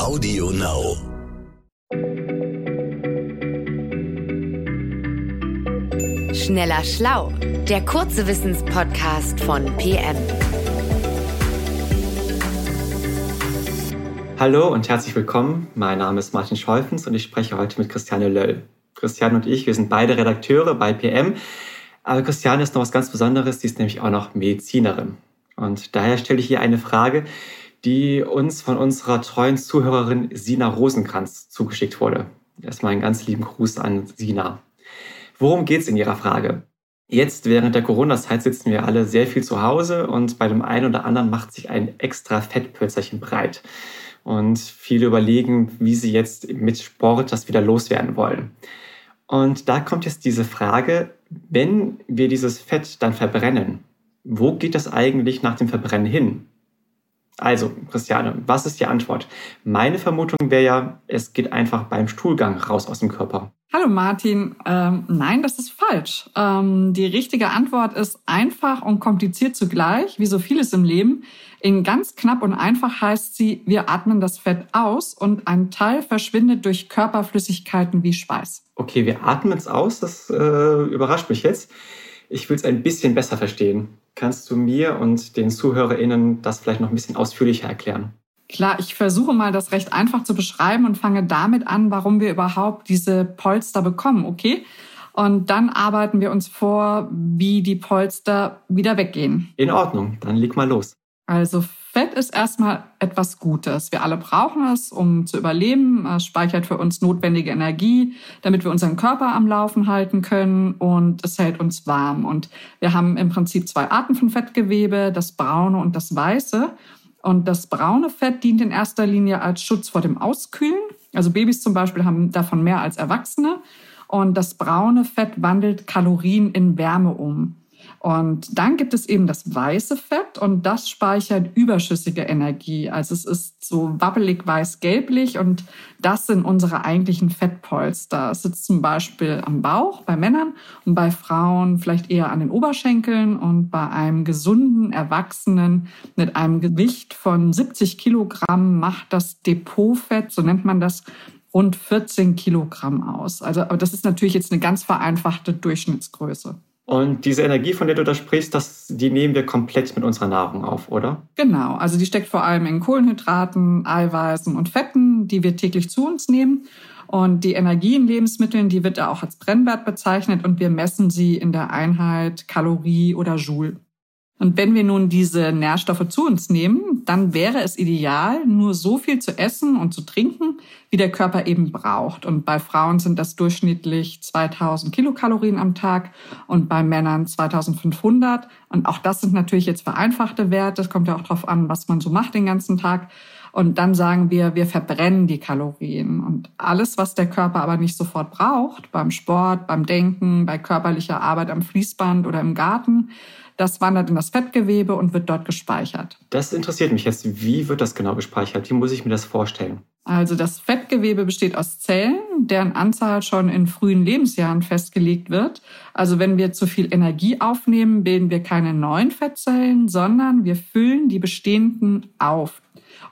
Audio Now. Schneller Schlau, der kurze Wissenspodcast von PM. Hallo und herzlich willkommen. Mein Name ist Martin Scholfens und ich spreche heute mit Christiane Löll. Christiane und ich, wir sind beide Redakteure bei PM. Aber Christiane ist noch was ganz Besonderes, sie ist nämlich auch noch Medizinerin. Und daher stelle ich hier eine Frage, die uns von unserer treuen Zuhörerin Sina Rosenkranz zugeschickt wurde. Erstmal einen ganz lieben Gruß an Sina. Worum geht es in Ihrer Frage? Jetzt während der Corona-Zeit sitzen wir alle sehr viel zu Hause und bei dem einen oder anderen macht sich ein extra Fettpölzerchen breit. Und viele überlegen, wie sie jetzt mit Sport das wieder loswerden wollen. Und da kommt jetzt diese Frage, wenn wir dieses Fett dann verbrennen, wo geht das eigentlich nach dem Verbrennen hin? Also, Christiane, was ist die Antwort? Meine Vermutung wäre ja, es geht einfach beim Stuhlgang raus aus dem Körper. Hallo Martin, ähm, nein, das ist falsch. Ähm, die richtige Antwort ist einfach und kompliziert zugleich, wie so vieles im Leben. In ganz knapp und einfach heißt sie, wir atmen das Fett aus und ein Teil verschwindet durch Körperflüssigkeiten wie Schweiß. Okay, wir atmen es aus, das äh, überrascht mich jetzt. Ich will es ein bisschen besser verstehen. Kannst du mir und den ZuhörerInnen das vielleicht noch ein bisschen ausführlicher erklären? Klar, ich versuche mal das recht einfach zu beschreiben und fange damit an, warum wir überhaupt diese Polster bekommen, okay? Und dann arbeiten wir uns vor, wie die Polster wieder weggehen. In Ordnung, dann leg mal los. Also Fett ist erstmal etwas Gutes. Wir alle brauchen es, um zu überleben. Es speichert für uns notwendige Energie, damit wir unseren Körper am Laufen halten können und es hält uns warm. Und wir haben im Prinzip zwei Arten von Fettgewebe, das braune und das weiße. Und das braune Fett dient in erster Linie als Schutz vor dem Auskühlen. Also Babys zum Beispiel haben davon mehr als Erwachsene. Und das braune Fett wandelt Kalorien in Wärme um. Und dann gibt es eben das weiße Fett und das speichert überschüssige Energie. Also es ist so wabbelig weiß-gelblich und das sind unsere eigentlichen Fettpolster. Es sitzt zum Beispiel am Bauch bei Männern und bei Frauen vielleicht eher an den Oberschenkeln und bei einem gesunden Erwachsenen mit einem Gewicht von 70 Kilogramm macht das Depotfett, so nennt man das, rund 14 Kilogramm aus. Also, aber das ist natürlich jetzt eine ganz vereinfachte Durchschnittsgröße. Und diese Energie, von der du da sprichst, das, die nehmen wir komplett mit unserer Nahrung auf, oder? Genau, also die steckt vor allem in Kohlenhydraten, Eiweißen und Fetten, die wir täglich zu uns nehmen. Und die Energie in Lebensmitteln, die wird auch als Brennwert bezeichnet und wir messen sie in der Einheit Kalorie oder Joule. Und wenn wir nun diese Nährstoffe zu uns nehmen, dann wäre es ideal, nur so viel zu essen und zu trinken, wie der Körper eben braucht. Und bei Frauen sind das durchschnittlich 2000 Kilokalorien am Tag und bei Männern 2500. Und auch das sind natürlich jetzt vereinfachte Werte. Es kommt ja auch darauf an, was man so macht den ganzen Tag. Und dann sagen wir, wir verbrennen die Kalorien. Und alles, was der Körper aber nicht sofort braucht, beim Sport, beim Denken, bei körperlicher Arbeit am Fließband oder im Garten, das wandert in das Fettgewebe und wird dort gespeichert. Das interessiert mich jetzt. Wie wird das genau gespeichert? Wie muss ich mir das vorstellen? Also das Fettgewebe besteht aus Zellen, deren Anzahl schon in frühen Lebensjahren festgelegt wird. Also wenn wir zu viel Energie aufnehmen, bilden wir keine neuen Fettzellen, sondern wir füllen die bestehenden auf.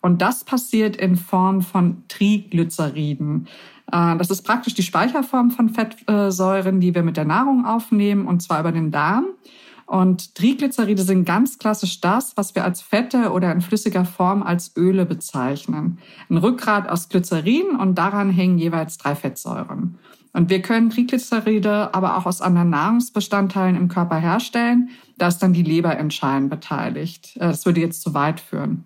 Und das passiert in Form von Triglyceriden. Äh, das ist praktisch die Speicherform von Fettsäuren, die wir mit der Nahrung aufnehmen, und zwar über den Darm. Und Triglyceride sind ganz klassisch das, was wir als Fette oder in flüssiger Form als Öle bezeichnen. Ein Rückgrat aus Glycerin und daran hängen jeweils drei Fettsäuren. Und wir können Triglyceride aber auch aus anderen Nahrungsbestandteilen im Körper herstellen. Da ist dann die Leber entscheidend beteiligt. Äh, das würde jetzt zu weit führen.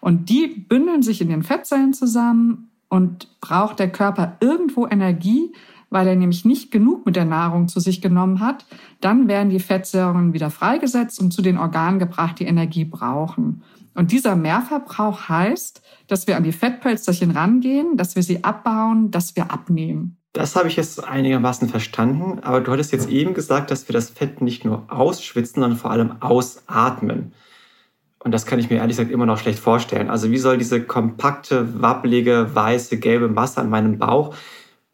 Und die bündeln sich in den Fettzellen zusammen und braucht der Körper irgendwo Energie, weil er nämlich nicht genug mit der Nahrung zu sich genommen hat, dann werden die Fettsäuren wieder freigesetzt und zu den Organen gebracht, die Energie brauchen. Und dieser Mehrverbrauch heißt, dass wir an die Fettpölsterchen rangehen, dass wir sie abbauen, dass wir abnehmen. Das habe ich jetzt einigermaßen verstanden, aber du hattest jetzt eben gesagt, dass wir das Fett nicht nur ausschwitzen, sondern vor allem ausatmen. Und das kann ich mir ehrlich gesagt immer noch schlecht vorstellen. Also wie soll diese kompakte, wabbelige, weiße, gelbe Masse an meinem Bauch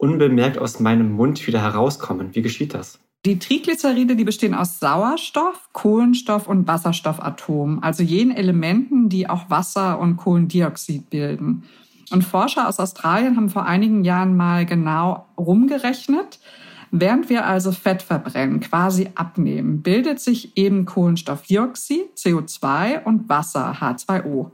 unbemerkt aus meinem Mund wieder herauskommen? Wie geschieht das? Die Triglyceride, die bestehen aus Sauerstoff, Kohlenstoff und Wasserstoffatomen, also jenen Elementen, die auch Wasser und Kohlendioxid bilden. Und Forscher aus Australien haben vor einigen Jahren mal genau rumgerechnet. Während wir also Fett verbrennen, quasi abnehmen, bildet sich eben Kohlenstoffdioxid, CO2 und Wasser, H2O.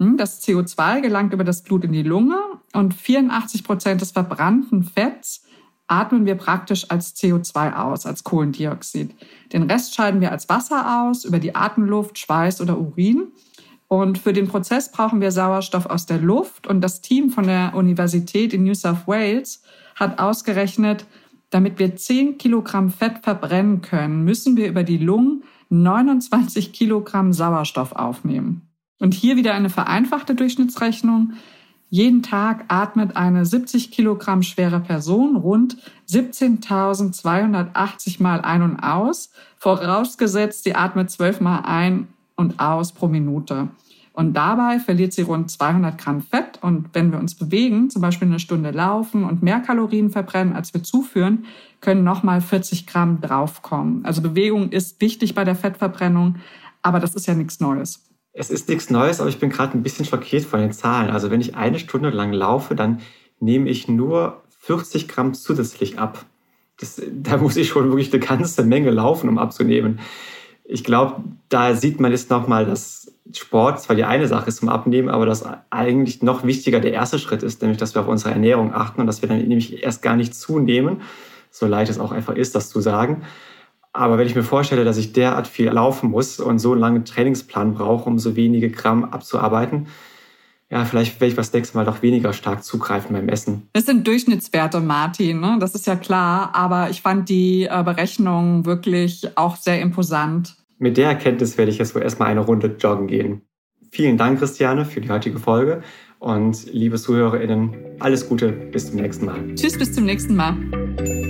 Das CO2 gelangt über das Blut in die Lunge und 84 Prozent des verbrannten Fetts atmen wir praktisch als CO2 aus, als Kohlendioxid. Den Rest scheiden wir als Wasser aus, über die Atemluft, Schweiß oder Urin. Und für den Prozess brauchen wir Sauerstoff aus der Luft. Und das Team von der Universität in New South Wales hat ausgerechnet, damit wir 10 Kilogramm Fett verbrennen können, müssen wir über die Lungen 29 Kilogramm Sauerstoff aufnehmen. Und hier wieder eine vereinfachte Durchschnittsrechnung. Jeden Tag atmet eine 70 Kilogramm schwere Person rund 17.280 Mal ein und aus, vorausgesetzt, sie atmet 12 Mal ein und aus pro Minute. Und dabei verliert sie rund 200 Gramm Fett. Und wenn wir uns bewegen, zum Beispiel eine Stunde laufen und mehr Kalorien verbrennen, als wir zuführen, können nochmal 40 Gramm draufkommen. Also Bewegung ist wichtig bei der Fettverbrennung, aber das ist ja nichts Neues. Es ist nichts Neues, aber ich bin gerade ein bisschen schockiert von den Zahlen. Also wenn ich eine Stunde lang laufe, dann nehme ich nur 40 Gramm zusätzlich ab. Das, da muss ich schon wirklich eine ganze Menge laufen, um abzunehmen. Ich glaube, da sieht man jetzt nochmal, dass Sport zwar die eine Sache ist zum Abnehmen, aber dass eigentlich noch wichtiger der erste Schritt ist, nämlich dass wir auf unsere Ernährung achten und dass wir dann nämlich erst gar nicht zunehmen, so leicht es auch einfach ist, das zu sagen, aber wenn ich mir vorstelle, dass ich derart viel laufen muss und so einen langen Trainingsplan brauche, um so wenige Gramm abzuarbeiten, ja, vielleicht werde ich das nächste Mal doch weniger stark zugreifen beim Essen. Das sind Durchschnittswerte, Martin, ne? das ist ja klar. Aber ich fand die äh, Berechnung wirklich auch sehr imposant. Mit der Erkenntnis werde ich jetzt wohl erstmal eine Runde joggen gehen. Vielen Dank, Christiane, für die heutige Folge. Und liebe ZuhörerInnen, alles Gute, bis zum nächsten Mal. Tschüss, bis zum nächsten Mal.